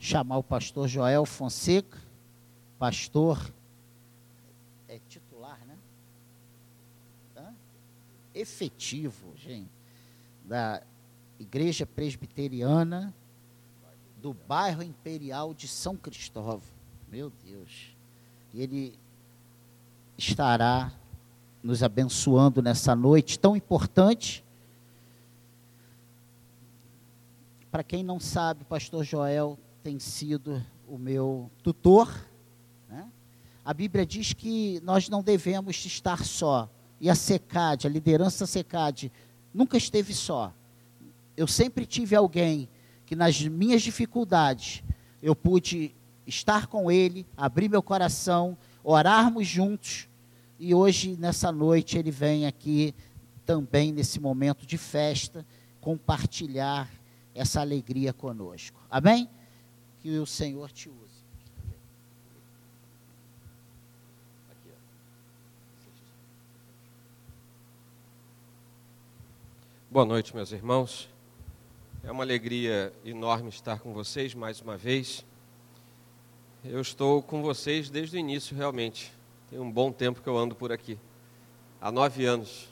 chamar o pastor Joel Fonseca, pastor é titular, né? Hã? Efetivo, gente, da Igreja Presbiteriana do bairro Imperial de São Cristóvão. Meu Deus. E ele estará nos abençoando nessa noite tão importante. Para quem não sabe, pastor Joel tem sido o meu tutor. Né? A Bíblia diz que nós não devemos estar só. E a SECAD, a liderança SECAD, nunca esteve só. Eu sempre tive alguém que nas minhas dificuldades eu pude estar com ele, abrir meu coração, orarmos juntos. E hoje, nessa noite, ele vem aqui também, nesse momento de festa, compartilhar essa alegria conosco. Amém? Que o Senhor te use. Boa noite, meus irmãos. É uma alegria enorme estar com vocês mais uma vez. Eu estou com vocês desde o início, realmente. Tem um bom tempo que eu ando por aqui. Há nove anos.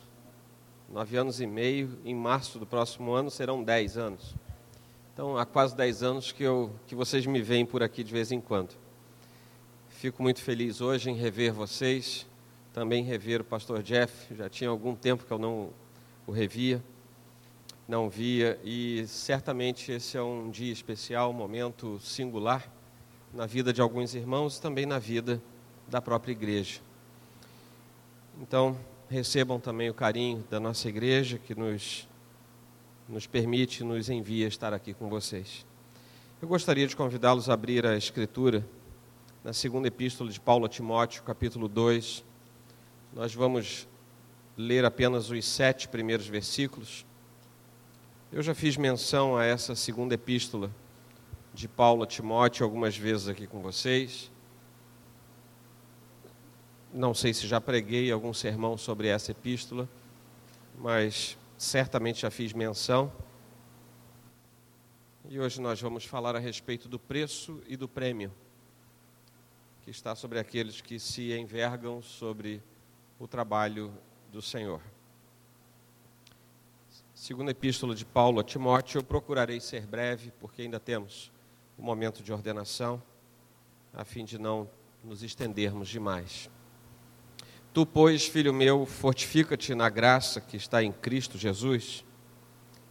Nove anos e meio. Em março do próximo ano serão dez anos. Então, há quase dez anos que, eu, que vocês me veem por aqui de vez em quando. Fico muito feliz hoje em rever vocês. Também rever o pastor Jeff. Já tinha algum tempo que eu não o revia não via, e certamente esse é um dia especial, um momento singular na vida de alguns irmãos e também na vida da própria igreja. Então, recebam também o carinho da nossa igreja que nos, nos permite, nos envia estar aqui com vocês. Eu gostaria de convidá-los a abrir a Escritura na segunda epístola de Paulo a Timóteo, capítulo 2. Nós vamos ler apenas os sete primeiros versículos eu já fiz menção a essa segunda epístola de Paulo a Timóteo algumas vezes aqui com vocês. Não sei se já preguei algum sermão sobre essa epístola, mas certamente já fiz menção. E hoje nós vamos falar a respeito do preço e do prêmio que está sobre aqueles que se envergam sobre o trabalho do Senhor. Segunda epístola de Paulo a Timóteo, eu procurarei ser breve, porque ainda temos o um momento de ordenação, a fim de não nos estendermos demais. Tu, pois, filho meu, fortifica-te na graça que está em Cristo Jesus,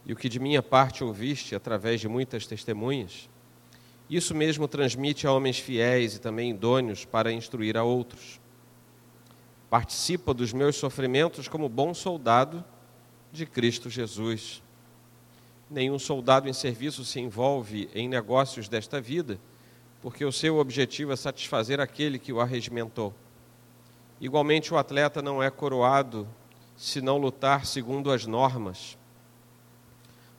e o que de minha parte ouviste através de muitas testemunhas, isso mesmo transmite a homens fiéis e também idôneos para instruir a outros. Participa dos meus sofrimentos como bom soldado de Cristo Jesus. Nenhum soldado em serviço se envolve em negócios desta vida, porque o seu objetivo é satisfazer aquele que o arregimentou. Igualmente, o atleta não é coroado se não lutar segundo as normas.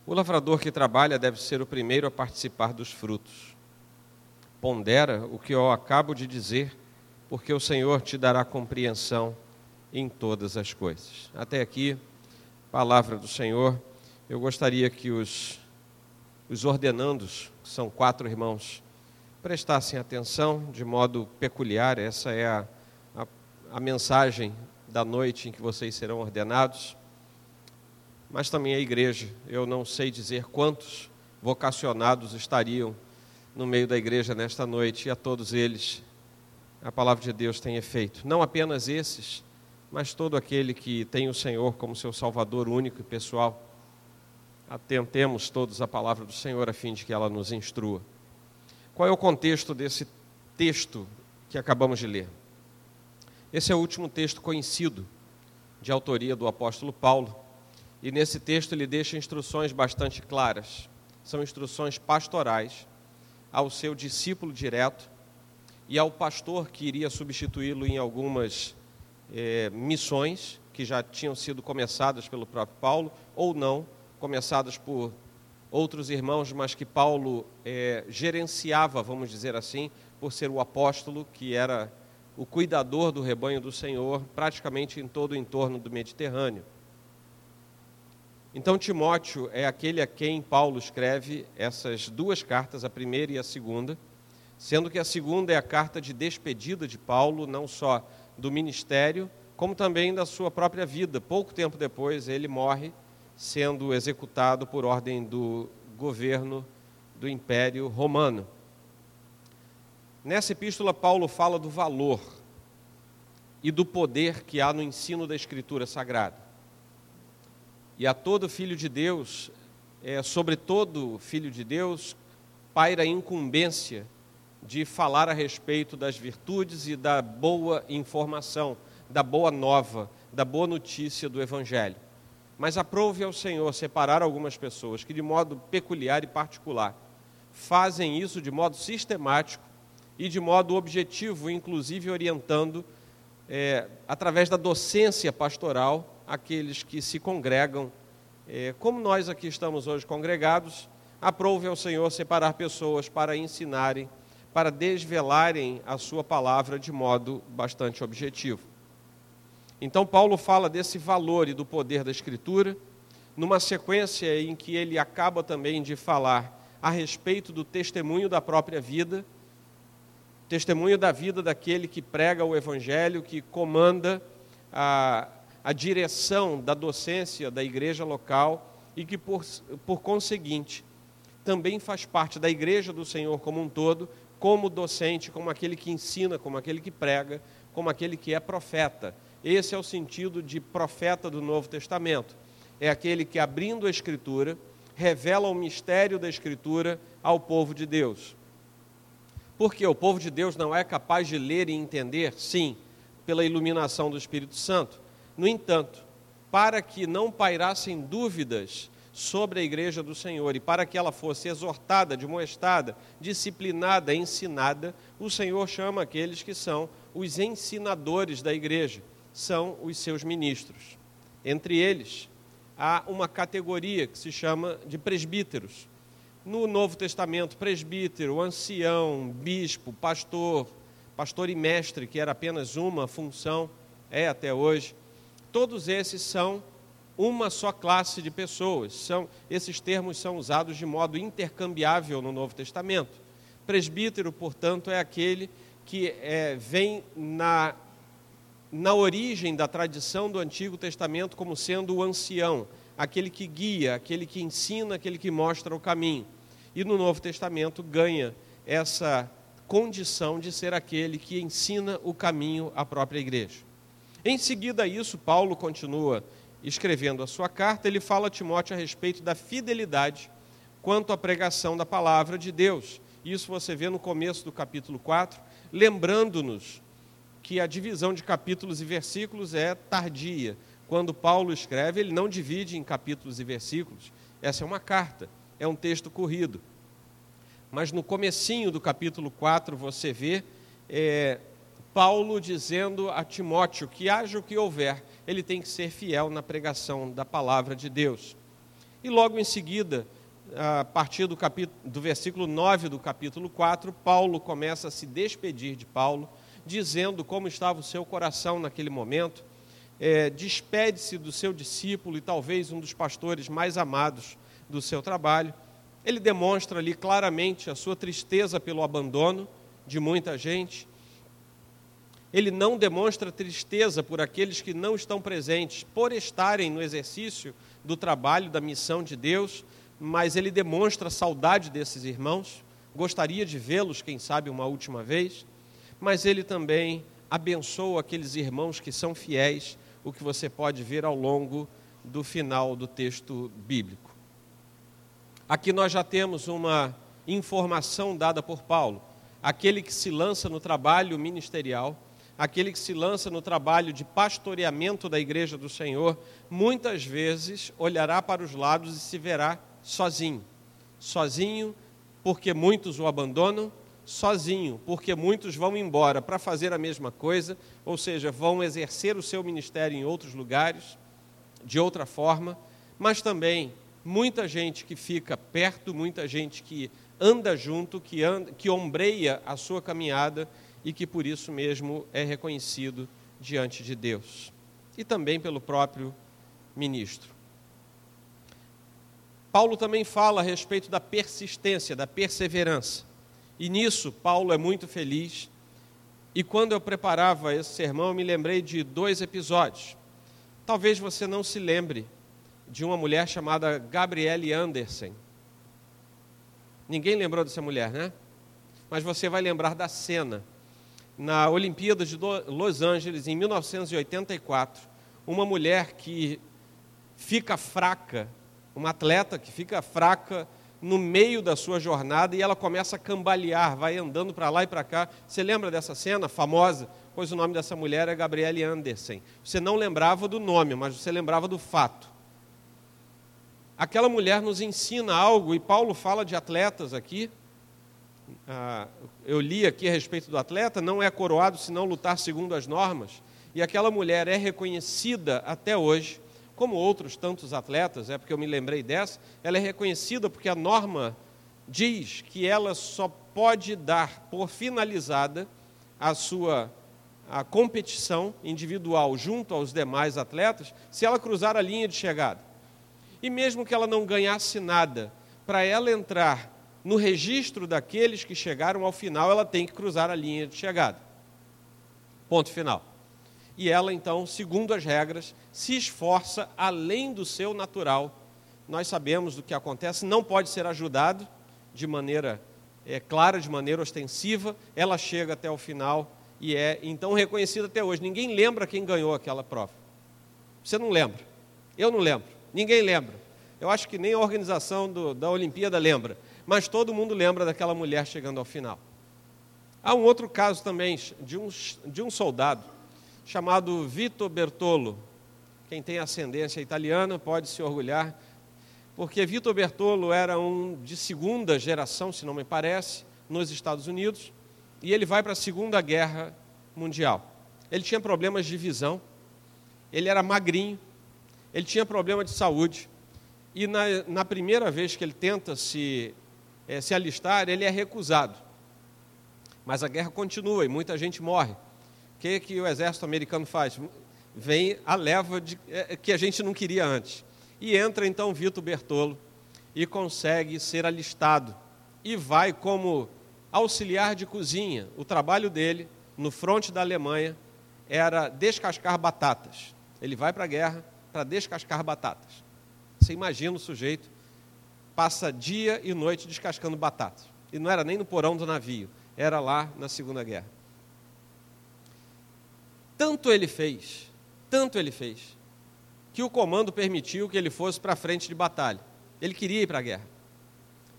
O lavrador que trabalha deve ser o primeiro a participar dos frutos. Pondera o que eu acabo de dizer, porque o Senhor te dará compreensão em todas as coisas. Até aqui palavra do Senhor, eu gostaria que os, os ordenandos, que são quatro irmãos, prestassem atenção de modo peculiar. Essa é a, a, mensagem da noite em que vocês serão ordenados. Mas também a igreja, eu não sei dizer quantos vocacionados estariam no meio da igreja nesta noite, e a todos eles a palavra de Deus tem efeito. Não apenas esses, mas todo aquele que tem o Senhor como seu Salvador único e pessoal, atentemos todos a palavra do Senhor a fim de que ela nos instrua. Qual é o contexto desse texto que acabamos de ler? Esse é o último texto conhecido de autoria do apóstolo Paulo, e nesse texto ele deixa instruções bastante claras. São instruções pastorais ao seu discípulo direto e ao pastor que iria substituí-lo em algumas é, missões que já tinham sido começadas pelo próprio Paulo, ou não, começadas por outros irmãos, mas que Paulo é, gerenciava, vamos dizer assim, por ser o apóstolo que era o cuidador do rebanho do Senhor, praticamente em todo o entorno do Mediterrâneo. Então, Timóteo é aquele a quem Paulo escreve essas duas cartas, a primeira e a segunda, sendo que a segunda é a carta de despedida de Paulo, não só do ministério, como também da sua própria vida. Pouco tempo depois, ele morre, sendo executado por ordem do governo do Império Romano. Nessa epístola, Paulo fala do valor e do poder que há no ensino da Escritura Sagrada. E a todo filho de Deus, é, sobre todo filho de Deus, paira a incumbência de falar a respeito das virtudes e da boa informação, da boa nova, da boa notícia do Evangelho. Mas aprove ao Senhor separar algumas pessoas que, de modo peculiar e particular, fazem isso de modo sistemático e de modo objetivo, inclusive orientando, é, através da docência pastoral, aqueles que se congregam, é, como nós aqui estamos hoje congregados, aprove ao Senhor separar pessoas para ensinarem, para desvelarem a sua palavra de modo bastante objetivo. Então, Paulo fala desse valor e do poder da Escritura, numa sequência em que ele acaba também de falar a respeito do testemunho da própria vida testemunho da vida daquele que prega o Evangelho, que comanda a, a direção da docência da igreja local e que, por, por conseguinte, também faz parte da igreja do Senhor como um todo, como docente, como aquele que ensina, como aquele que prega, como aquele que é profeta. Esse é o sentido de profeta do Novo Testamento. É aquele que, abrindo a Escritura, revela o mistério da Escritura ao povo de Deus. Porque o povo de Deus não é capaz de ler e entender? Sim, pela iluminação do Espírito Santo. No entanto, para que não pairassem dúvidas sobre a igreja do Senhor e para que ela fosse exortada, demoestada, disciplinada, ensinada, o Senhor chama aqueles que são os ensinadores da igreja, são os seus ministros. Entre eles, há uma categoria que se chama de presbíteros. No Novo Testamento, presbítero, ancião, bispo, pastor, pastor e mestre, que era apenas uma função, é até hoje, todos esses são uma só classe de pessoas. São, esses termos são usados de modo intercambiável no Novo Testamento. Presbítero, portanto, é aquele que é, vem na, na origem da tradição do Antigo Testamento como sendo o ancião, aquele que guia, aquele que ensina, aquele que mostra o caminho. E no Novo Testamento ganha essa condição de ser aquele que ensina o caminho à própria igreja. Em seguida a isso, Paulo continua escrevendo a sua carta, ele fala a Timóteo a respeito da fidelidade quanto à pregação da palavra de Deus. Isso você vê no começo do capítulo 4, lembrando-nos que a divisão de capítulos e versículos é tardia, quando Paulo escreve, ele não divide em capítulos e versículos. Essa é uma carta, é um texto corrido. Mas no comecinho do capítulo 4 você vê é, Paulo dizendo a Timóteo que haja o que houver, ele tem que ser fiel na pregação da palavra de Deus. E logo em seguida, a partir do, capítulo, do versículo 9 do capítulo 4, Paulo começa a se despedir de Paulo, dizendo como estava o seu coração naquele momento, é, despede-se do seu discípulo e talvez um dos pastores mais amados do seu trabalho. Ele demonstra ali claramente a sua tristeza pelo abandono de muita gente. Ele não demonstra tristeza por aqueles que não estão presentes, por estarem no exercício do trabalho, da missão de Deus, mas ele demonstra saudade desses irmãos, gostaria de vê-los, quem sabe, uma última vez, mas ele também abençoa aqueles irmãos que são fiéis o que você pode ver ao longo do final do texto bíblico. Aqui nós já temos uma informação dada por Paulo. Aquele que se lança no trabalho ministerial, aquele que se lança no trabalho de pastoreamento da igreja do Senhor, muitas vezes olhará para os lados e se verá sozinho. Sozinho, porque muitos o abandonam, sozinho, porque muitos vão embora para fazer a mesma coisa, ou seja, vão exercer o seu ministério em outros lugares, de outra forma, mas também muita gente que fica perto, muita gente que anda junto, que, anda, que ombreia a sua caminhada e que por isso mesmo é reconhecido diante de Deus e também pelo próprio ministro. Paulo também fala a respeito da persistência, da perseverança. E nisso, Paulo é muito feliz. E quando eu preparava esse sermão, eu me lembrei de dois episódios. Talvez você não se lembre de uma mulher chamada Gabrielle Anderson. Ninguém lembrou dessa mulher, né? Mas você vai lembrar da cena. Na Olimpíada de Los Angeles, em 1984, uma mulher que fica fraca, uma atleta que fica fraca no meio da sua jornada e ela começa a cambalear, vai andando para lá e para cá. Você lembra dessa cena famosa? Pois o nome dessa mulher é Gabrielle Anderson. Você não lembrava do nome, mas você lembrava do fato. Aquela mulher nos ensina algo, e Paulo fala de atletas aqui. Ah, eu li aqui a respeito do atleta: não é coroado se não lutar segundo as normas. E aquela mulher é reconhecida até hoje como outros tantos atletas, é porque eu me lembrei dessa, ela é reconhecida porque a norma diz que ela só pode dar por finalizada a sua a competição individual junto aos demais atletas se ela cruzar a linha de chegada. E mesmo que ela não ganhasse nada, para ela entrar no registro daqueles que chegaram ao final, ela tem que cruzar a linha de chegada. Ponto final e ela então, segundo as regras, se esforça além do seu natural. Nós sabemos do que acontece, não pode ser ajudado de maneira é, clara, de maneira ostensiva, ela chega até o final e é então reconhecida até hoje. Ninguém lembra quem ganhou aquela prova. Você não lembra, eu não lembro, ninguém lembra. Eu acho que nem a organização do, da Olimpíada lembra, mas todo mundo lembra daquela mulher chegando ao final. Há um outro caso também de um, de um soldado chamado Vito Bertolo. Quem tem ascendência italiana pode se orgulhar, porque Vito Bertolo era um de segunda geração, se não me parece, nos Estados Unidos, e ele vai para a Segunda Guerra Mundial. Ele tinha problemas de visão, ele era magrinho, ele tinha problema de saúde, e na, na primeira vez que ele tenta se, é, se alistar, ele é recusado. Mas a guerra continua e muita gente morre que, que o exército americano faz? Vem a leva de, é, que a gente não queria antes. E entra então Vitor Bertolo e consegue ser alistado. E vai como auxiliar de cozinha. O trabalho dele, no fronte da Alemanha, era descascar batatas. Ele vai para a guerra para descascar batatas. Você imagina o sujeito passa dia e noite descascando batatas. E não era nem no porão do navio, era lá na Segunda Guerra. Tanto ele fez, tanto ele fez, que o comando permitiu que ele fosse para a frente de batalha. Ele queria ir para a guerra.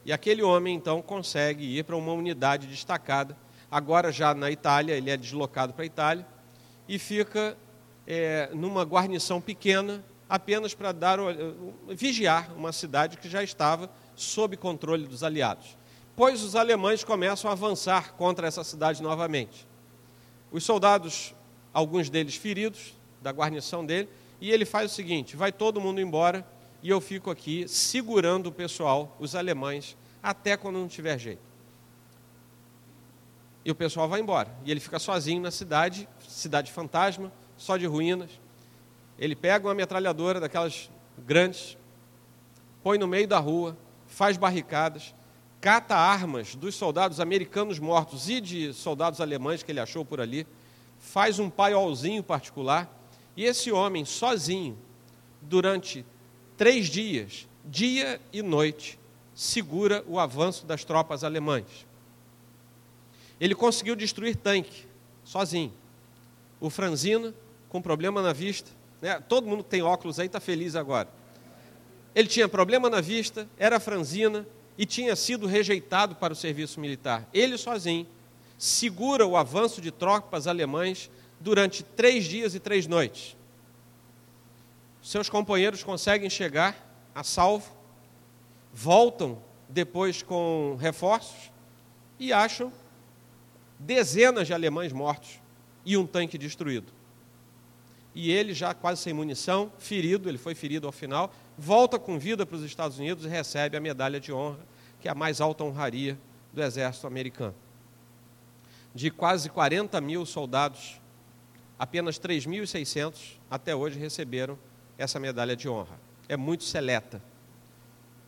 E aquele homem, então, consegue ir para uma unidade destacada. Agora, já na Itália, ele é deslocado para a Itália e fica é, numa guarnição pequena, apenas para dar, vigiar uma cidade que já estava sob controle dos aliados. Pois os alemães começam a avançar contra essa cidade novamente. Os soldados alguns deles feridos, da guarnição dele, e ele faz o seguinte: vai todo mundo embora e eu fico aqui segurando o pessoal, os alemães, até quando não tiver jeito. E o pessoal vai embora. E ele fica sozinho na cidade, cidade fantasma, só de ruínas. Ele pega uma metralhadora daquelas grandes, põe no meio da rua, faz barricadas, cata armas dos soldados americanos mortos e de soldados alemães que ele achou por ali faz um paiolzinho particular, e esse homem, sozinho, durante três dias, dia e noite, segura o avanço das tropas alemãs. Ele conseguiu destruir tanque, sozinho. O Franzina, com problema na vista, né? todo mundo que tem óculos aí está feliz agora. Ele tinha problema na vista, era franzina e tinha sido rejeitado para o serviço militar. Ele sozinho segura o avanço de tropas alemães durante três dias e três noites. Seus companheiros conseguem chegar a salvo, voltam depois com reforços e acham dezenas de alemães mortos e um tanque destruído. E ele, já quase sem munição, ferido, ele foi ferido ao final, volta com vida para os Estados Unidos e recebe a medalha de honra, que é a mais alta honraria do exército americano de quase 40 mil soldados, apenas 3.600 até hoje receberam essa medalha de honra. É muito seleta.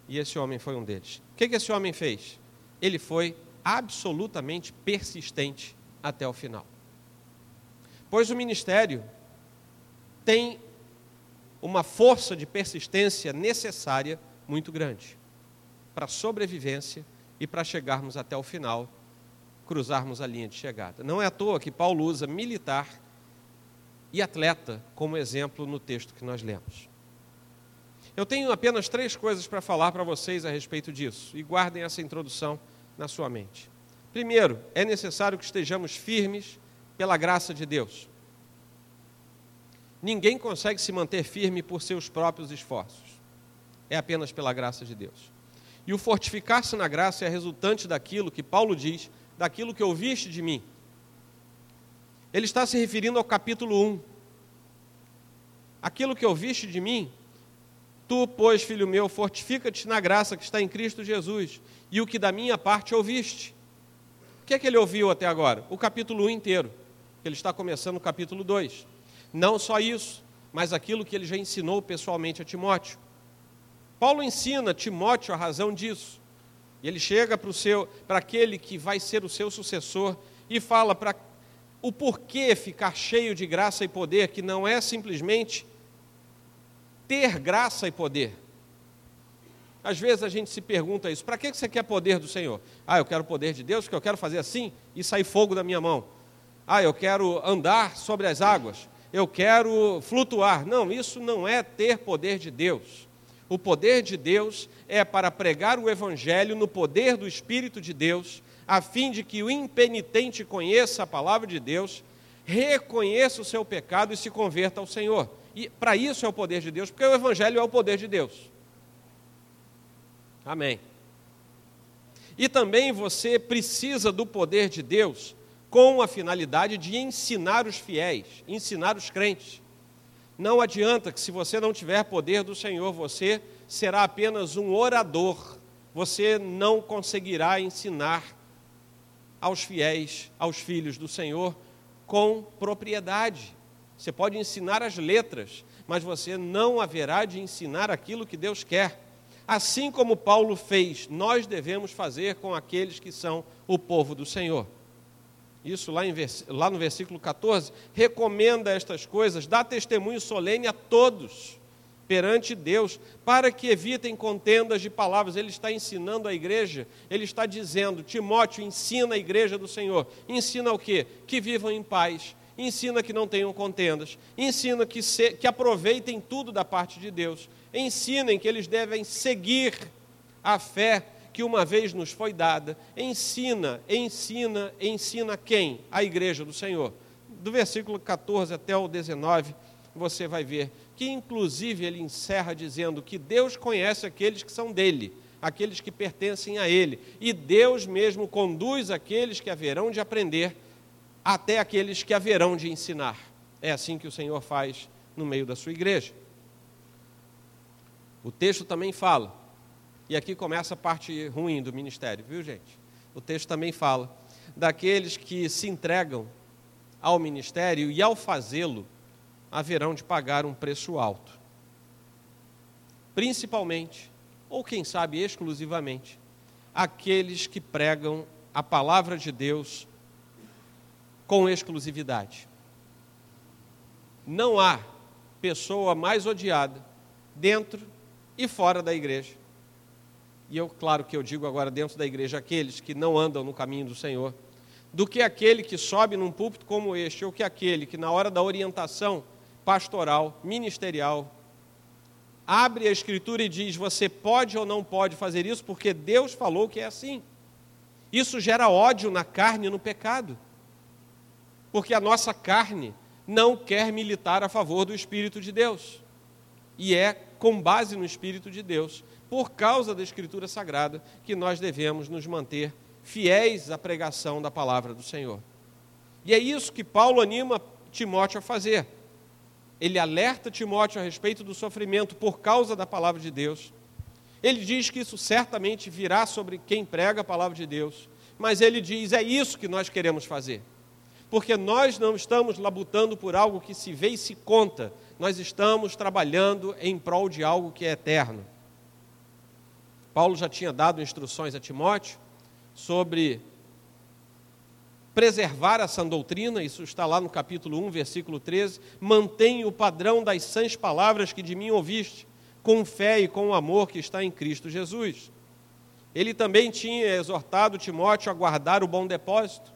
E esse homem foi um deles. O que, esse homem fez? Ele foi absolutamente persistente até o final. Pois o ministério tem uma força de persistência necessária muito grande para a sobrevivência e para chegarmos até o final, cruzarmos a linha de chegada. Não é à toa que Paulo usa militar e atleta como exemplo no texto que nós lemos. Eu tenho apenas três coisas para falar para vocês a respeito disso, e guardem essa introdução na sua mente. Primeiro, é necessário que estejamos firmes pela graça de Deus. Ninguém consegue se manter firme por seus próprios esforços. É apenas pela graça de Deus. E o fortificar-se na graça é resultante daquilo que Paulo diz, daquilo que ouviste de mim. Ele está se referindo ao capítulo 1. Aquilo que ouviste de mim, tu, pois, filho meu, fortifica-te na graça que está em Cristo Jesus, e o que da minha parte ouviste. O que é que ele ouviu até agora? O capítulo 1 inteiro. Ele está começando o capítulo 2. Não só isso, mas aquilo que ele já ensinou pessoalmente a Timóteo. Paulo ensina Timóteo a razão disso. E ele chega para, o seu, para aquele que vai ser o seu sucessor e fala para o porquê ficar cheio de graça e poder, que não é simplesmente ter graça e poder, às vezes a gente se pergunta isso: para que você quer poder do Senhor? Ah, eu quero o poder de Deus, porque eu quero fazer assim e sair fogo da minha mão. Ah, eu quero andar sobre as águas. Eu quero flutuar. Não, isso não é ter poder de Deus. O poder de Deus é para pregar o Evangelho no poder do Espírito de Deus, a fim de que o impenitente conheça a palavra de Deus, reconheça o seu pecado e se converta ao Senhor. E para isso é o poder de Deus, porque o Evangelho é o poder de Deus. Amém. E também você precisa do poder de Deus com a finalidade de ensinar os fiéis, ensinar os crentes. Não adianta que, se você não tiver poder do Senhor, você será apenas um orador, você não conseguirá ensinar aos fiéis, aos filhos do Senhor, com propriedade. Você pode ensinar as letras, mas você não haverá de ensinar aquilo que Deus quer. Assim como Paulo fez, nós devemos fazer com aqueles que são o povo do Senhor. Isso lá, em, lá no versículo 14, recomenda estas coisas, dá testemunho solene a todos perante Deus, para que evitem contendas de palavras. Ele está ensinando a igreja, ele está dizendo: Timóteo, ensina a igreja do Senhor. Ensina o quê? Que vivam em paz, ensina que não tenham contendas, ensina que, se, que aproveitem tudo da parte de Deus, ensinem que eles devem seguir a fé que uma vez nos foi dada. Ensina, ensina, ensina quem? A igreja do Senhor. Do versículo 14 até o 19, você vai ver que, inclusive, ele encerra dizendo que Deus conhece aqueles que são dele, aqueles que pertencem a ele, e Deus mesmo conduz aqueles que haverão de aprender até aqueles que haverão de ensinar. É assim que o Senhor faz no meio da sua igreja. O texto também fala, e aqui começa a parte ruim do ministério, viu gente? O texto também fala daqueles que se entregam ao ministério e ao fazê-lo haverão de pagar um preço alto. Principalmente, ou quem sabe exclusivamente, aqueles que pregam a palavra de Deus com exclusividade. Não há pessoa mais odiada dentro e fora da igreja. E eu, claro que eu digo agora dentro da igreja, aqueles que não andam no caminho do Senhor, do que aquele que sobe num púlpito como este, ou que aquele que, na hora da orientação pastoral, ministerial, abre a Escritura e diz: você pode ou não pode fazer isso, porque Deus falou que é assim. Isso gera ódio na carne e no pecado porque a nossa carne não quer militar a favor do Espírito de Deus. E é com base no Espírito de Deus, por causa da Escritura Sagrada, que nós devemos nos manter fiéis à pregação da palavra do Senhor. E é isso que Paulo anima Timóteo a fazer. Ele alerta Timóteo a respeito do sofrimento por causa da palavra de Deus. Ele diz que isso certamente virá sobre quem prega a palavra de Deus, mas ele diz: é isso que nós queremos fazer porque nós não estamos labutando por algo que se vê e se conta, nós estamos trabalhando em prol de algo que é eterno. Paulo já tinha dado instruções a Timóteo sobre preservar a sã doutrina, isso está lá no capítulo 1, versículo 13. Mantenha o padrão das sãs palavras que de mim ouviste, com fé e com o amor que está em Cristo Jesus. Ele também tinha exortado Timóteo a guardar o bom depósito.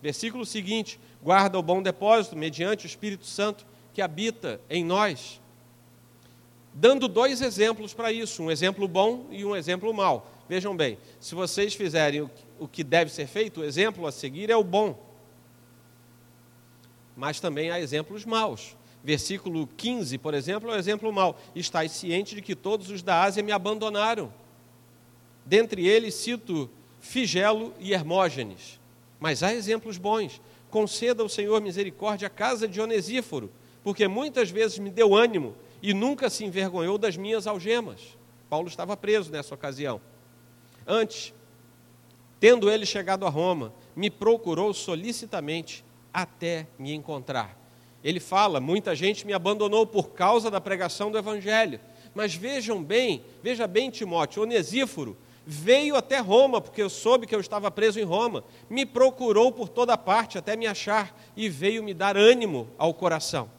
Versículo seguinte: guarda o bom depósito mediante o Espírito Santo que habita em nós. Dando dois exemplos para isso, um exemplo bom e um exemplo mau. Vejam bem, se vocês fizerem o que deve ser feito, o exemplo a seguir é o bom. Mas também há exemplos maus. Versículo 15, por exemplo, é o exemplo mau. Estais ciente de que todos os da Ásia me abandonaram. Dentre eles cito Figelo e Hermógenes. Mas há exemplos bons. Conceda ao Senhor misericórdia à casa de Onesíforo, porque muitas vezes me deu ânimo e nunca se envergonhou das minhas algemas. Paulo estava preso nessa ocasião. Antes, tendo ele chegado a Roma, me procurou solicitamente até me encontrar. Ele fala: muita gente me abandonou por causa da pregação do Evangelho. Mas vejam bem, veja bem, Timóteo, Onesíforo veio até Roma, porque eu soube que eu estava preso em Roma, me procurou por toda parte até me achar e veio me dar ânimo ao coração.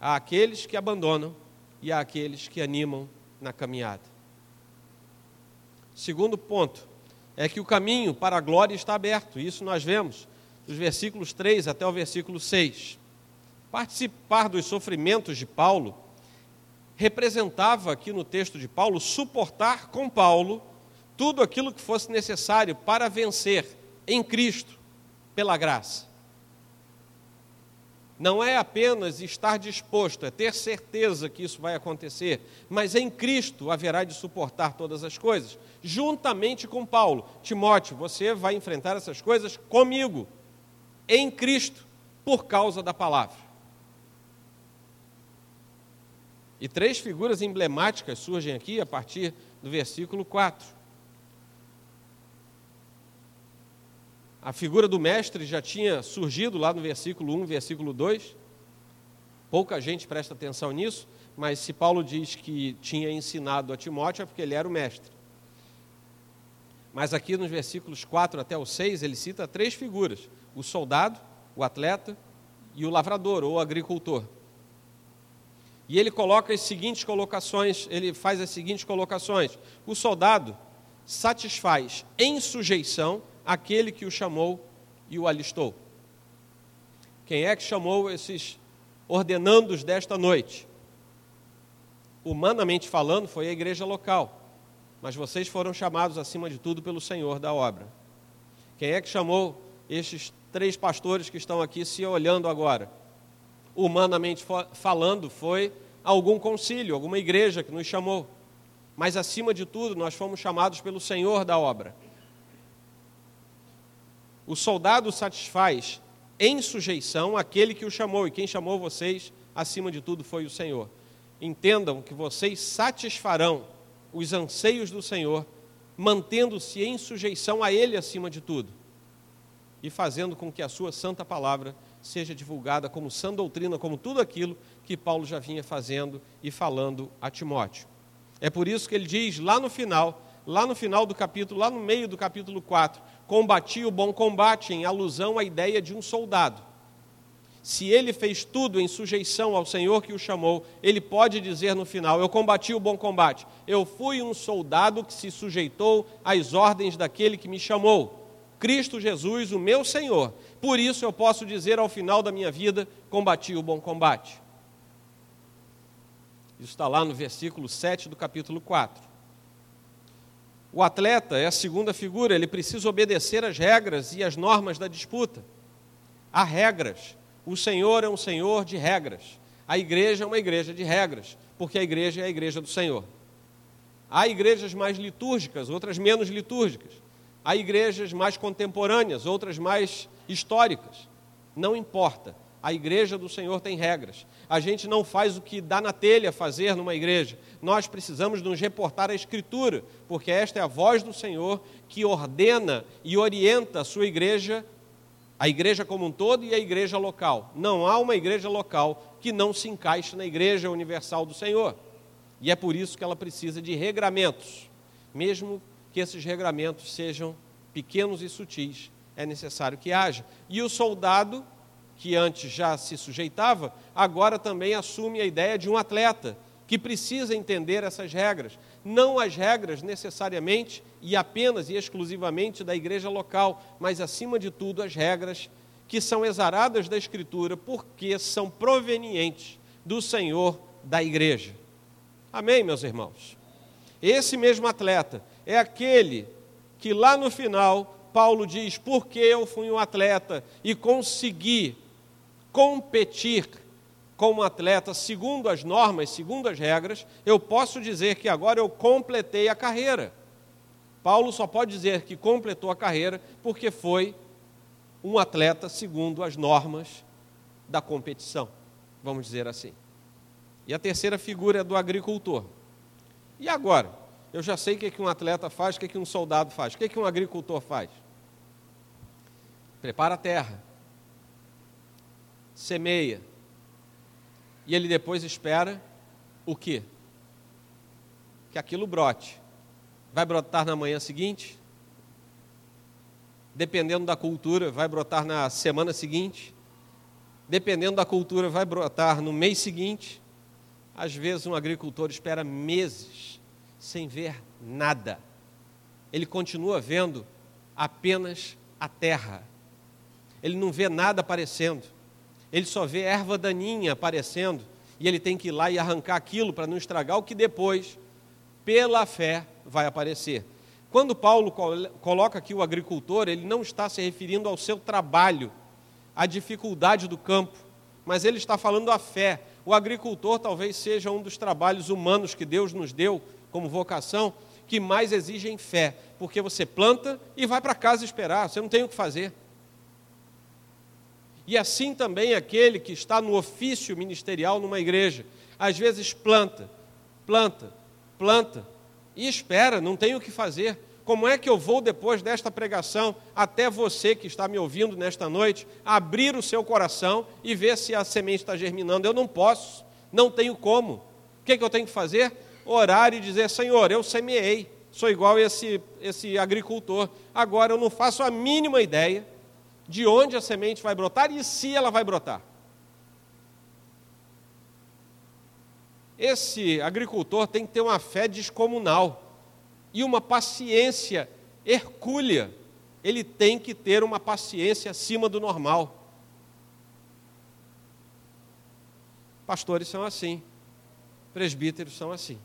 Há aqueles que abandonam e há aqueles que animam na caminhada. Segundo ponto é que o caminho para a glória está aberto, isso nós vemos dos versículos 3 até o versículo 6. Participar dos sofrimentos de Paulo representava aqui no texto de Paulo suportar com Paulo tudo aquilo que fosse necessário para vencer em Cristo, pela graça. Não é apenas estar disposto, é ter certeza que isso vai acontecer, mas em Cristo haverá de suportar todas as coisas, juntamente com Paulo. Timóteo, você vai enfrentar essas coisas comigo, em Cristo, por causa da palavra. E três figuras emblemáticas surgem aqui a partir do versículo 4. A figura do mestre já tinha surgido lá no versículo 1, versículo 2. Pouca gente presta atenção nisso, mas se Paulo diz que tinha ensinado a Timóteo é porque ele era o mestre. Mas aqui nos versículos 4 até o 6 ele cita três figuras: o soldado, o atleta e o lavrador ou agricultor. E ele coloca as seguintes colocações, ele faz as seguintes colocações. O soldado satisfaz em sujeição aquele que o chamou e o alistou. Quem é que chamou esses ordenandos desta noite? Humanamente falando, foi a igreja local. Mas vocês foram chamados, acima de tudo, pelo Senhor da obra. Quem é que chamou estes três pastores que estão aqui se olhando agora? humanamente falando, foi algum concílio, alguma igreja que nos chamou. Mas, acima de tudo, nós fomos chamados pelo Senhor da obra. O soldado satisfaz em sujeição aquele que o chamou, e quem chamou vocês, acima de tudo, foi o Senhor. Entendam que vocês satisfarão os anseios do Senhor, mantendo-se em sujeição a Ele acima de tudo, e fazendo com que a Sua santa palavra seja divulgada como sã doutrina, como tudo aquilo que Paulo já vinha fazendo e falando a Timóteo. É por isso que ele diz lá no final, lá no final do capítulo, lá no meio do capítulo 4, combati o bom combate, em alusão à ideia de um soldado. Se ele fez tudo em sujeição ao Senhor que o chamou, ele pode dizer no final: Eu combati o bom combate. Eu fui um soldado que se sujeitou às ordens daquele que me chamou. Cristo Jesus, o meu Senhor. Por isso eu posso dizer ao final da minha vida: combati o bom combate. Isso está lá no versículo 7 do capítulo 4. O atleta é a segunda figura, ele precisa obedecer às regras e às normas da disputa. Há regras. O Senhor é um Senhor de regras. A igreja é uma igreja de regras, porque a igreja é a igreja do Senhor. Há igrejas mais litúrgicas, outras menos litúrgicas. Há igrejas mais contemporâneas, outras mais históricas. Não importa. A igreja do Senhor tem regras. A gente não faz o que dá na telha fazer numa igreja. Nós precisamos nos reportar à Escritura, porque esta é a voz do Senhor que ordena e orienta a sua igreja, a igreja como um todo e a igreja local. Não há uma igreja local que não se encaixe na igreja universal do Senhor. E é por isso que ela precisa de regramentos. mesmo que esses regramentos sejam pequenos e sutis, é necessário que haja. E o soldado, que antes já se sujeitava, agora também assume a ideia de um atleta, que precisa entender essas regras. Não as regras necessariamente e apenas e exclusivamente da igreja local, mas acima de tudo as regras que são exaradas da Escritura, porque são provenientes do Senhor da igreja. Amém, meus irmãos? Esse mesmo atleta é aquele que lá no final Paulo diz: porque eu fui um atleta e consegui competir como atleta segundo as normas, segundo as regras, eu posso dizer que agora eu completei a carreira. Paulo só pode dizer que completou a carreira porque foi um atleta segundo as normas da competição, vamos dizer assim. E a terceira figura é do agricultor. E agora? Eu já sei o que, um atleta faz, o que, um soldado faz, o que um agricultor faz. Prepara a terra, semeia, e ele depois espera o quê? Que aquilo brote. Vai brotar na manhã seguinte? Dependendo da cultura, vai brotar na semana seguinte? Dependendo da cultura, vai brotar no mês seguinte? Às vezes, um agricultor espera meses sem ver nada. Ele continua vendo apenas a terra. Ele não vê nada aparecendo. Ele só vê erva daninha aparecendo e ele tem que ir lá e arrancar aquilo para não estragar o que depois, pela fé, vai aparecer. Quando Paulo coloca aqui o agricultor, ele não está se referindo ao seu trabalho, à dificuldade do campo, mas ele está falando à fé. O agricultor talvez seja um dos trabalhos humanos que Deus nos deu como vocação que mais exigem fé, porque você planta e vai para casa esperar, você não tem o que fazer. E assim também aquele que está no ofício ministerial numa igreja, às vezes planta, planta, planta e espera, não tem o que fazer. Como é que eu vou, depois desta pregação, até você que está me ouvindo nesta noite, abrir o seu coração e ver se a semente está germinando? Eu não posso, não tenho como. O que, é que eu tenho que fazer? Orar e dizer: Senhor, eu semeei, sou igual esse, esse agricultor. Agora eu não faço a mínima ideia de onde a semente vai brotar e se ela vai brotar. Esse agricultor tem que ter uma fé descomunal e uma paciência hercúlea. Ele tem que ter uma paciência acima do normal. Pastores são assim, presbíteros são assim.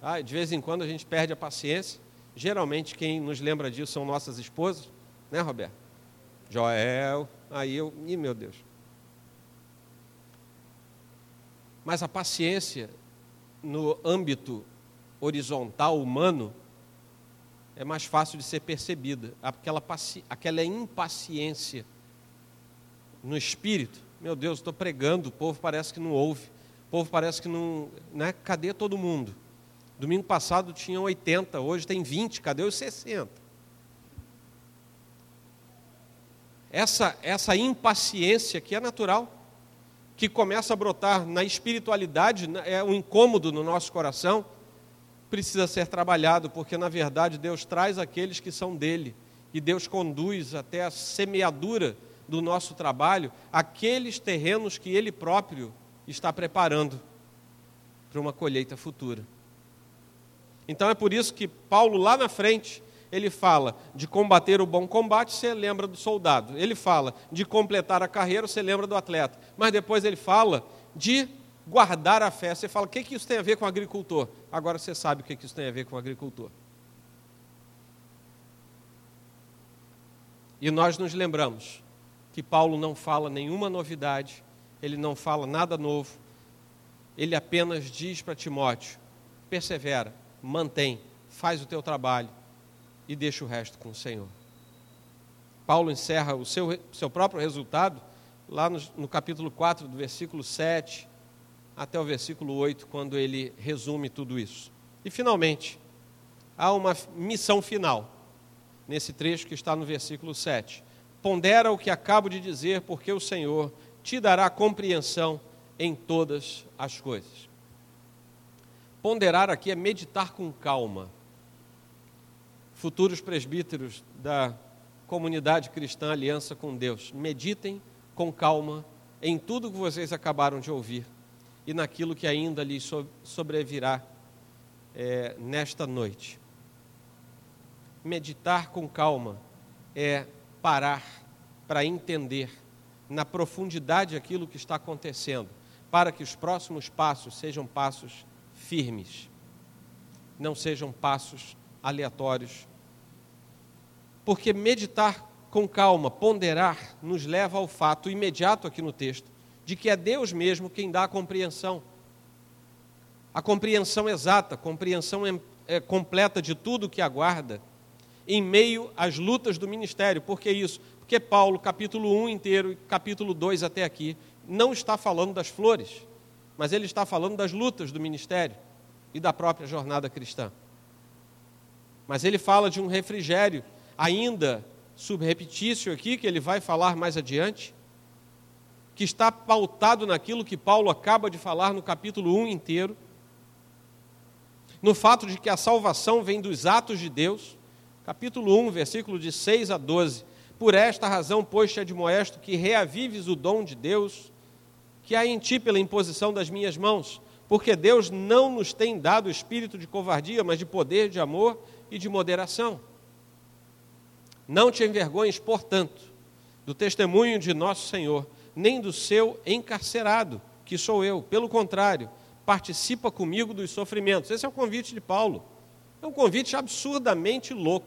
Ah, de vez em quando a gente perde a paciência. Geralmente quem nos lembra disso são nossas esposas, né, Roberto? Joel, aí eu, ih, meu Deus. Mas a paciência no âmbito horizontal humano é mais fácil de ser percebida. Aquela, aquela impaciência no espírito. Meu Deus, estou pregando, o povo parece que não ouve. O povo parece que não. Né? Cadê todo mundo? Domingo passado tinha 80, hoje tem 20, cadê os 60? Essa, essa impaciência que é natural, que começa a brotar na espiritualidade, é um incômodo no nosso coração, precisa ser trabalhado, porque na verdade Deus traz aqueles que são dele, e Deus conduz até a semeadura do nosso trabalho aqueles terrenos que ele próprio está preparando para uma colheita futura. Então é por isso que Paulo, lá na frente, ele fala de combater o bom combate, você lembra do soldado. Ele fala de completar a carreira, você lembra do atleta. Mas depois ele fala de guardar a fé. Você fala, o que, que isso tem a ver com o agricultor? Agora você sabe o que, que isso tem a ver com o agricultor. E nós nos lembramos que Paulo não fala nenhuma novidade, ele não fala nada novo, ele apenas diz para Timóteo: persevera, mantém, faz o teu trabalho, e deixa o resto com o Senhor. Paulo encerra o seu, seu próprio resultado lá no, no capítulo 4, do versículo 7 até o versículo 8, quando ele resume tudo isso. E finalmente, há uma missão final nesse trecho que está no versículo 7. Pondera o que acabo de dizer, porque o Senhor te dará compreensão em todas as coisas. Ponderar aqui é meditar com calma. Futuros presbíteros da comunidade cristã Aliança com Deus, meditem com calma em tudo que vocês acabaram de ouvir e naquilo que ainda lhes sobrevirá é, nesta noite. Meditar com calma é parar para entender na profundidade aquilo que está acontecendo, para que os próximos passos sejam passos firmes, não sejam passos aleatórios. Porque meditar com calma, ponderar, nos leva ao fato imediato aqui no texto de que é Deus mesmo quem dá a compreensão. A compreensão exata, compreensão é, completa de tudo que aguarda em meio às lutas do ministério. Por que isso? Porque Paulo, capítulo 1 inteiro, capítulo 2 até aqui, não está falando das flores, mas ele está falando das lutas do ministério e da própria jornada cristã. Mas ele fala de um refrigério ainda subrepetício aqui, que ele vai falar mais adiante, que está pautado naquilo que Paulo acaba de falar no capítulo 1 inteiro, no fato de que a salvação vem dos atos de Deus, capítulo 1, versículo de 6 a 12. Por esta razão, pois, te admoesto que reavives o dom de Deus que há em ti pela imposição das minhas mãos, porque Deus não nos tem dado espírito de covardia, mas de poder, de amor e de moderação. Não te envergonhes, portanto, do testemunho de nosso Senhor, nem do seu encarcerado, que sou eu. Pelo contrário, participa comigo dos sofrimentos. Esse é o convite de Paulo. É um convite absurdamente louco.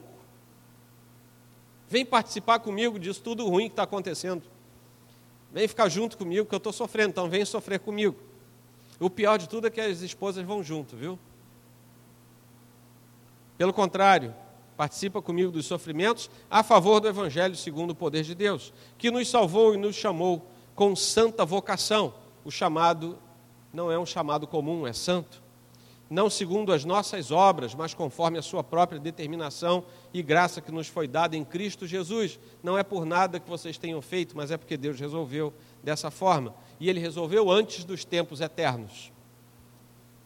Vem participar comigo disso tudo ruim que está acontecendo. Vem ficar junto comigo, que eu estou sofrendo, então vem sofrer comigo. O pior de tudo é que as esposas vão junto, viu? Pelo contrário, participa comigo dos sofrimentos a favor do Evangelho segundo o poder de Deus, que nos salvou e nos chamou com santa vocação. O chamado não é um chamado comum, é santo não segundo as nossas obras, mas conforme a sua própria determinação e graça que nos foi dada em Cristo Jesus. Não é por nada que vocês tenham feito, mas é porque Deus resolveu dessa forma. E Ele resolveu antes dos tempos eternos.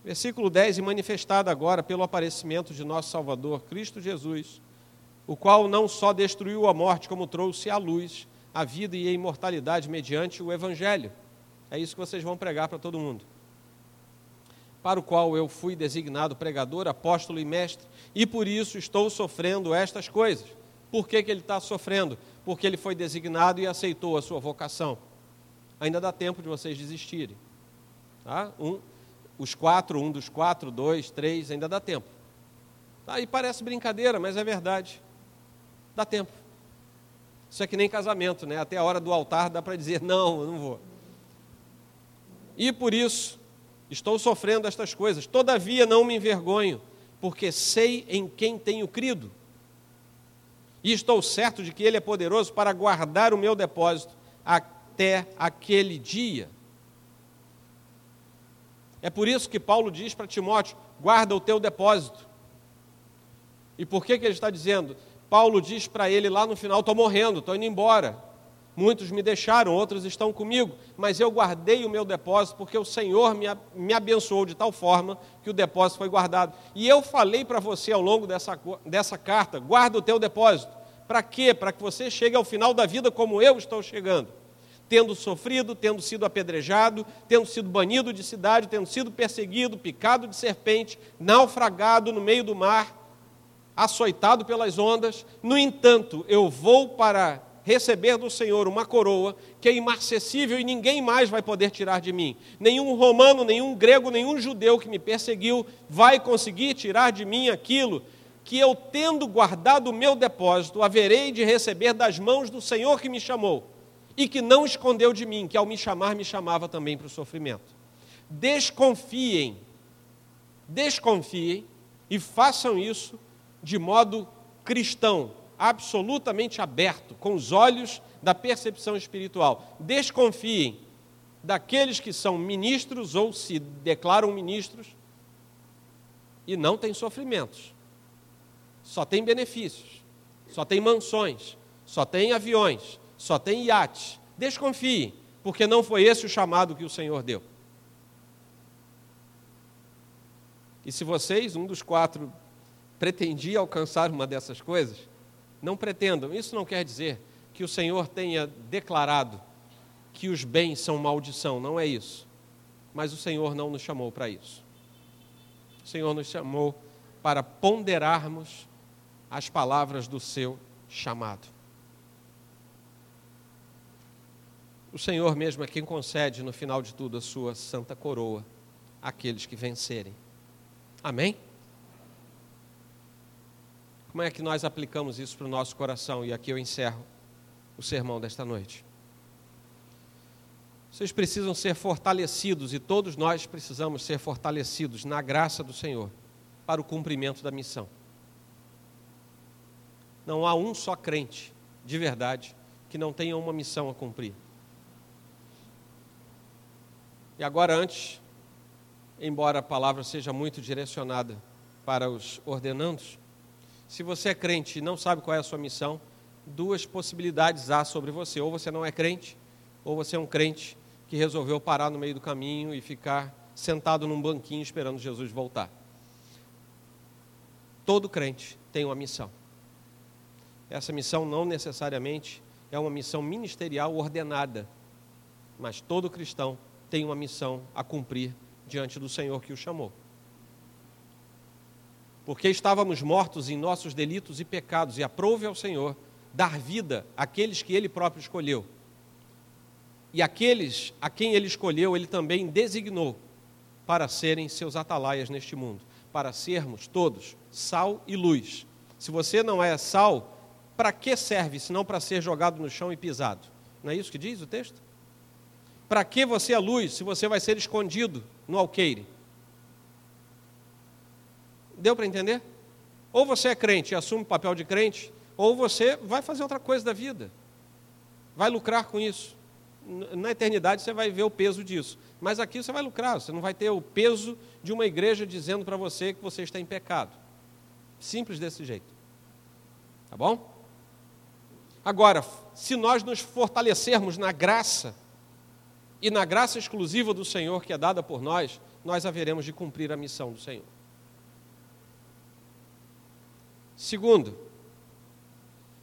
Versículo 10: E manifestado agora pelo aparecimento de nosso Salvador, Cristo Jesus, o qual não só destruiu a morte, como trouxe à luz a vida e a imortalidade mediante o Evangelho. É isso que vocês vão pregar para todo mundo para o qual eu fui designado pregador, apóstolo e mestre, e por isso estou sofrendo estas coisas. Por que, que ele está sofrendo? Porque ele foi designado e aceitou a sua vocação. Ainda dá tempo de vocês desistirem. Tá? Um, os quatro, um dos quatro, dois, três, ainda dá tempo. Tá? E parece brincadeira, mas é verdade. Dá tempo. Isso é que nem casamento, né? Até a hora do altar dá para dizer, não, eu não vou. E por isso, Estou sofrendo estas coisas, todavia não me envergonho, porque sei em quem tenho crido. E estou certo de que Ele é poderoso para guardar o meu depósito até aquele dia. É por isso que Paulo diz para Timóteo: guarda o teu depósito. E por que, que ele está dizendo? Paulo diz para ele lá no final: estou morrendo, estou indo embora. Muitos me deixaram, outros estão comigo, mas eu guardei o meu depósito porque o Senhor me, me abençoou de tal forma que o depósito foi guardado. E eu falei para você ao longo dessa, dessa carta: guarda o teu depósito. Para quê? Para que você chegue ao final da vida como eu estou chegando. Tendo sofrido, tendo sido apedrejado, tendo sido banido de cidade, tendo sido perseguido, picado de serpente, naufragado no meio do mar, açoitado pelas ondas. No entanto, eu vou para receber do Senhor uma coroa que é imarcessível e ninguém mais vai poder tirar de mim. Nenhum romano, nenhum grego, nenhum judeu que me perseguiu vai conseguir tirar de mim aquilo que eu, tendo guardado o meu depósito, haverei de receber das mãos do Senhor que me chamou e que não escondeu de mim, que ao me chamar, me chamava também para o sofrimento. Desconfiem, desconfiem e façam isso de modo cristão, absolutamente aberto, com os olhos da percepção espiritual. Desconfiem daqueles que são ministros ou se declaram ministros e não têm sofrimentos. Só tem benefícios, só tem mansões, só tem aviões, só tem iates. Desconfiem, porque não foi esse o chamado que o Senhor deu. E se vocês, um dos quatro, pretendia alcançar uma dessas coisas, não pretendam. Isso não quer dizer que o Senhor tenha declarado que os bens são maldição, não é isso. Mas o Senhor não nos chamou para isso. O Senhor nos chamou para ponderarmos as palavras do seu chamado. O Senhor mesmo é quem concede no final de tudo a sua santa coroa àqueles que vencerem. Amém? Como é que nós aplicamos isso para o nosso coração? E aqui eu encerro o sermão desta noite. Vocês precisam ser fortalecidos e todos nós precisamos ser fortalecidos na graça do Senhor para o cumprimento da missão. Não há um só crente de verdade que não tenha uma missão a cumprir. E agora, antes, embora a palavra seja muito direcionada para os ordenandos, se você é crente e não sabe qual é a sua missão, duas possibilidades há sobre você: ou você não é crente, ou você é um crente que resolveu parar no meio do caminho e ficar sentado num banquinho esperando Jesus voltar. Todo crente tem uma missão. Essa missão não necessariamente é uma missão ministerial ordenada, mas todo cristão tem uma missão a cumprir diante do Senhor que o chamou. Porque estávamos mortos em nossos delitos e pecados, e aprove ao Senhor dar vida àqueles que Ele próprio escolheu. E aqueles a quem Ele escolheu, Ele também designou para serem seus atalaias neste mundo, para sermos todos sal e luz. Se você não é sal, para que serve, se não para ser jogado no chão e pisado? Não é isso que diz o texto? Para que você é luz se você vai ser escondido no alqueire? Deu para entender? Ou você é crente e assume o papel de crente, ou você vai fazer outra coisa da vida. Vai lucrar com isso. Na eternidade você vai ver o peso disso. Mas aqui você vai lucrar, você não vai ter o peso de uma igreja dizendo para você que você está em pecado. Simples desse jeito. Tá bom? Agora, se nós nos fortalecermos na graça, e na graça exclusiva do Senhor que é dada por nós, nós haveremos de cumprir a missão do Senhor. Segundo,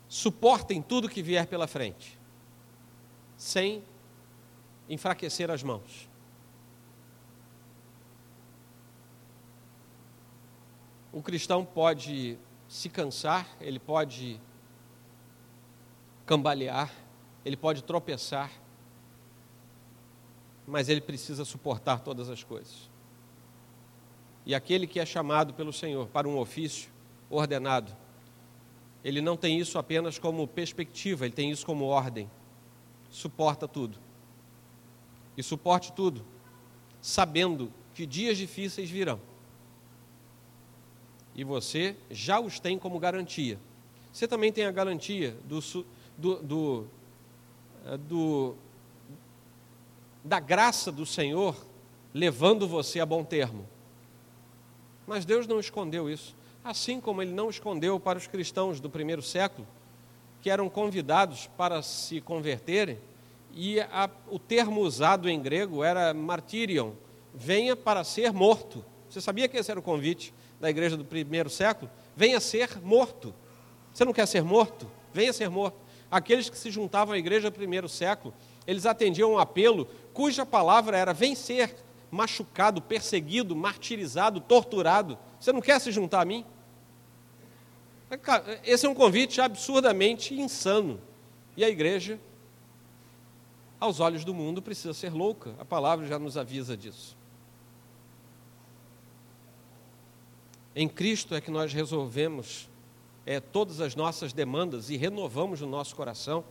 suportem tudo que vier pela frente, sem enfraquecer as mãos. O cristão pode se cansar, ele pode cambalear, ele pode tropeçar, mas ele precisa suportar todas as coisas. E aquele que é chamado pelo Senhor para um ofício ordenado, ele não tem isso apenas como perspectiva, ele tem isso como ordem. Suporta tudo. E suporte tudo, sabendo que dias difíceis virão. E você já os tem como garantia. Você também tem a garantia do, do, do, eh, do da graça do Senhor levando você a bom termo. Mas Deus não escondeu isso. Assim como ele não escondeu para os cristãos do primeiro século, que eram convidados para se converterem, e a, o termo usado em grego era martirion, venha para ser morto. Você sabia que esse era o convite da igreja do primeiro século? Venha ser morto. Você não quer ser morto? Venha ser morto. Aqueles que se juntavam à igreja do primeiro século eles atendiam um apelo cuja palavra era vencer, machucado, perseguido, martirizado, torturado. Você não quer se juntar a mim? Esse é um convite absurdamente insano. E a igreja, aos olhos do mundo, precisa ser louca. A palavra já nos avisa disso. Em Cristo é que nós resolvemos é, todas as nossas demandas e renovamos no nosso coração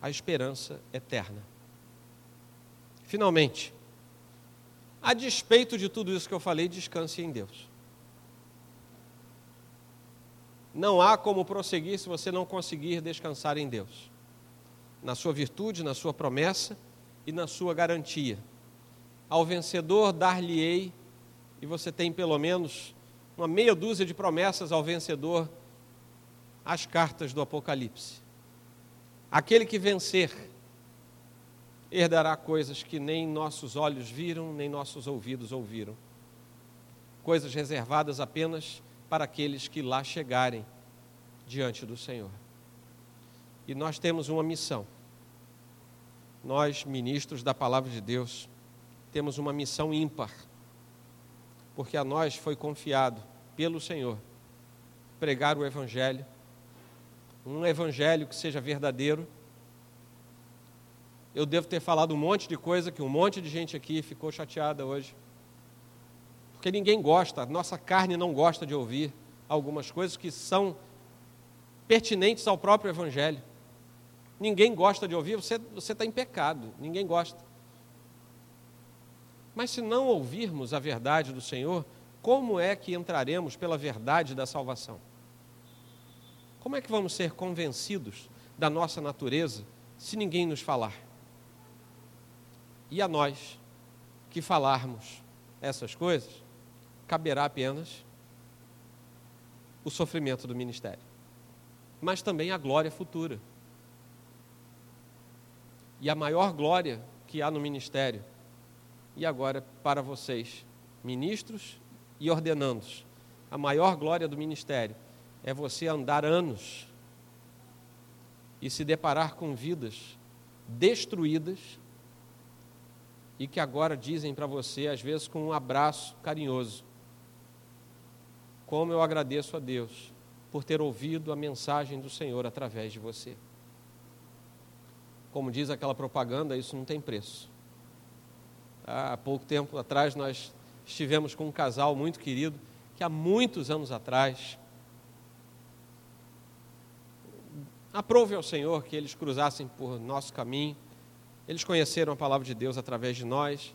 a esperança eterna. Finalmente, a despeito de tudo isso que eu falei, descanse em Deus. Não há como prosseguir se você não conseguir descansar em Deus, na sua virtude, na sua promessa e na sua garantia. Ao vencedor dar-lhe-ei, e você tem pelo menos uma meia dúzia de promessas ao vencedor, as cartas do Apocalipse. Aquele que vencer herdará coisas que nem nossos olhos viram, nem nossos ouvidos ouviram, coisas reservadas apenas para aqueles que lá chegarem diante do Senhor. E nós temos uma missão. Nós, ministros da palavra de Deus, temos uma missão ímpar, porque a nós foi confiado pelo Senhor pregar o Evangelho, um Evangelho que seja verdadeiro. Eu devo ter falado um monte de coisa que um monte de gente aqui ficou chateada hoje. Porque ninguém gosta, nossa carne não gosta de ouvir algumas coisas que são pertinentes ao próprio Evangelho. Ninguém gosta de ouvir, você está em pecado, ninguém gosta. Mas se não ouvirmos a verdade do Senhor, como é que entraremos pela verdade da salvação? Como é que vamos ser convencidos da nossa natureza se ninguém nos falar? E a nós que falarmos essas coisas, caberá apenas o sofrimento do ministério, mas também a glória futura. E a maior glória que há no ministério, e agora para vocês, ministros e ordenandos, a maior glória do ministério é você andar anos e se deparar com vidas destruídas e que agora dizem para você, às vezes com um abraço carinhoso: Como eu agradeço a Deus por ter ouvido a mensagem do Senhor através de você. Como diz aquela propaganda, isso não tem preço. Há pouco tempo atrás nós estivemos com um casal muito querido que há muitos anos atrás Aprove ao Senhor que eles cruzassem por nosso caminho. Eles conheceram a palavra de Deus através de nós.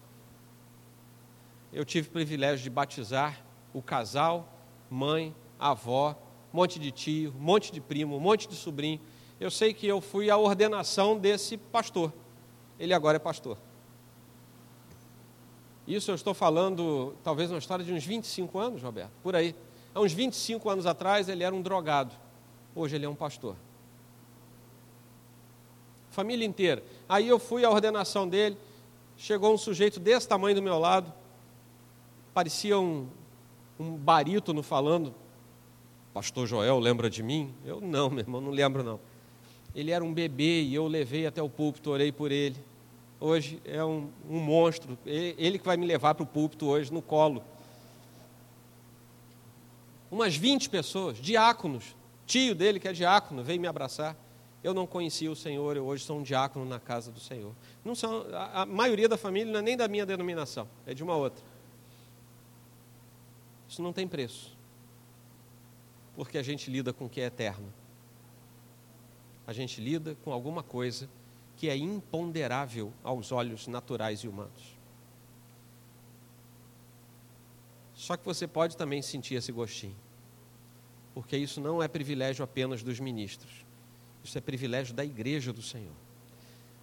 Eu tive o privilégio de batizar o casal, mãe, avó, monte de tio, monte de primo, monte de sobrinho. Eu sei que eu fui à ordenação desse pastor. Ele agora é pastor. Isso eu estou falando, talvez uma história de uns 25 anos, Roberto, por aí. Há uns 25 anos atrás ele era um drogado. Hoje ele é um pastor família inteira. Aí eu fui à ordenação dele, chegou um sujeito desse tamanho do meu lado, parecia um, um barítono falando, pastor Joel, lembra de mim? Eu, não, meu irmão, não lembro não. Ele era um bebê e eu levei até o púlpito, orei por ele. Hoje é um, um monstro, ele, ele que vai me levar para o púlpito hoje, no colo. Umas 20 pessoas, diáconos, tio dele que é diácono, veio me abraçar eu não conhecia o Senhor, eu hoje sou um diácono na casa do Senhor. Não são, a, a maioria da família não é nem da minha denominação, é de uma outra. Isso não tem preço, porque a gente lida com o que é eterno. A gente lida com alguma coisa que é imponderável aos olhos naturais e humanos. Só que você pode também sentir esse gostinho, porque isso não é privilégio apenas dos ministros. Isso é privilégio da igreja do Senhor.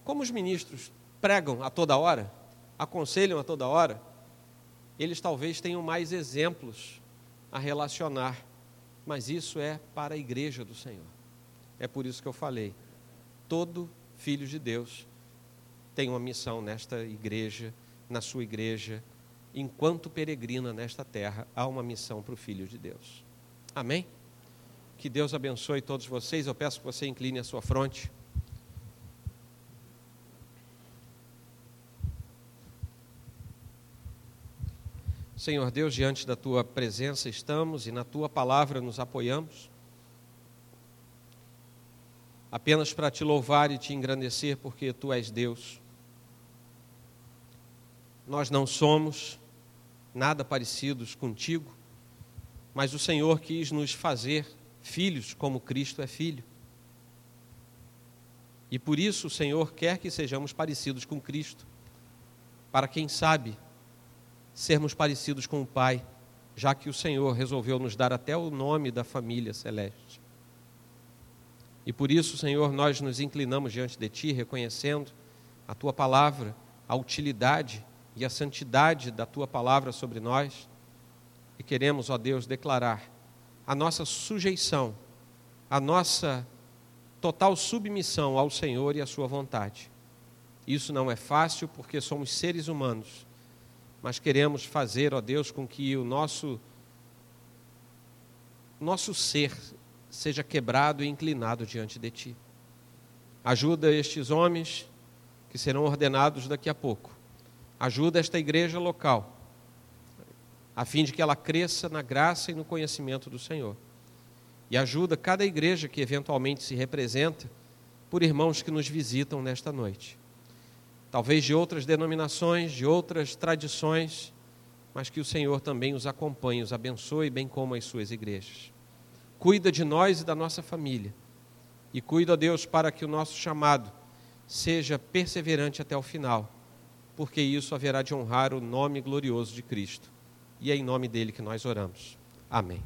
Como os ministros pregam a toda hora, aconselham a toda hora, eles talvez tenham mais exemplos a relacionar, mas isso é para a igreja do Senhor. É por isso que eu falei: todo filho de Deus tem uma missão nesta igreja, na sua igreja, enquanto peregrina nesta terra, há uma missão para o filho de Deus. Amém? Que Deus abençoe todos vocês. Eu peço que você incline a sua fronte. Senhor Deus, diante da tua presença estamos e na tua palavra nos apoiamos. Apenas para te louvar e te engrandecer, porque tu és Deus. Nós não somos nada parecidos contigo, mas o Senhor quis nos fazer filhos como Cristo é filho. E por isso o Senhor quer que sejamos parecidos com Cristo, para quem sabe sermos parecidos com o Pai, já que o Senhor resolveu nos dar até o nome da família celeste. E por isso, Senhor, nós nos inclinamos diante de Ti, reconhecendo a Tua palavra, a utilidade e a santidade da Tua palavra sobre nós, e queremos, ó Deus, declarar a nossa sujeição, a nossa total submissão ao Senhor e à Sua vontade. Isso não é fácil porque somos seres humanos mas queremos fazer, ó Deus, com que o nosso nosso ser seja quebrado e inclinado diante de ti. Ajuda estes homens que serão ordenados daqui a pouco. Ajuda esta igreja local, a fim de que ela cresça na graça e no conhecimento do Senhor. E ajuda cada igreja que eventualmente se representa por irmãos que nos visitam nesta noite. Talvez de outras denominações, de outras tradições, mas que o Senhor também os acompanhe, os abençoe, bem como as suas igrejas. Cuida de nós e da nossa família. E cuida, Deus, para que o nosso chamado seja perseverante até o final, porque isso haverá de honrar o nome glorioso de Cristo. E é em nome dele que nós oramos. Amém.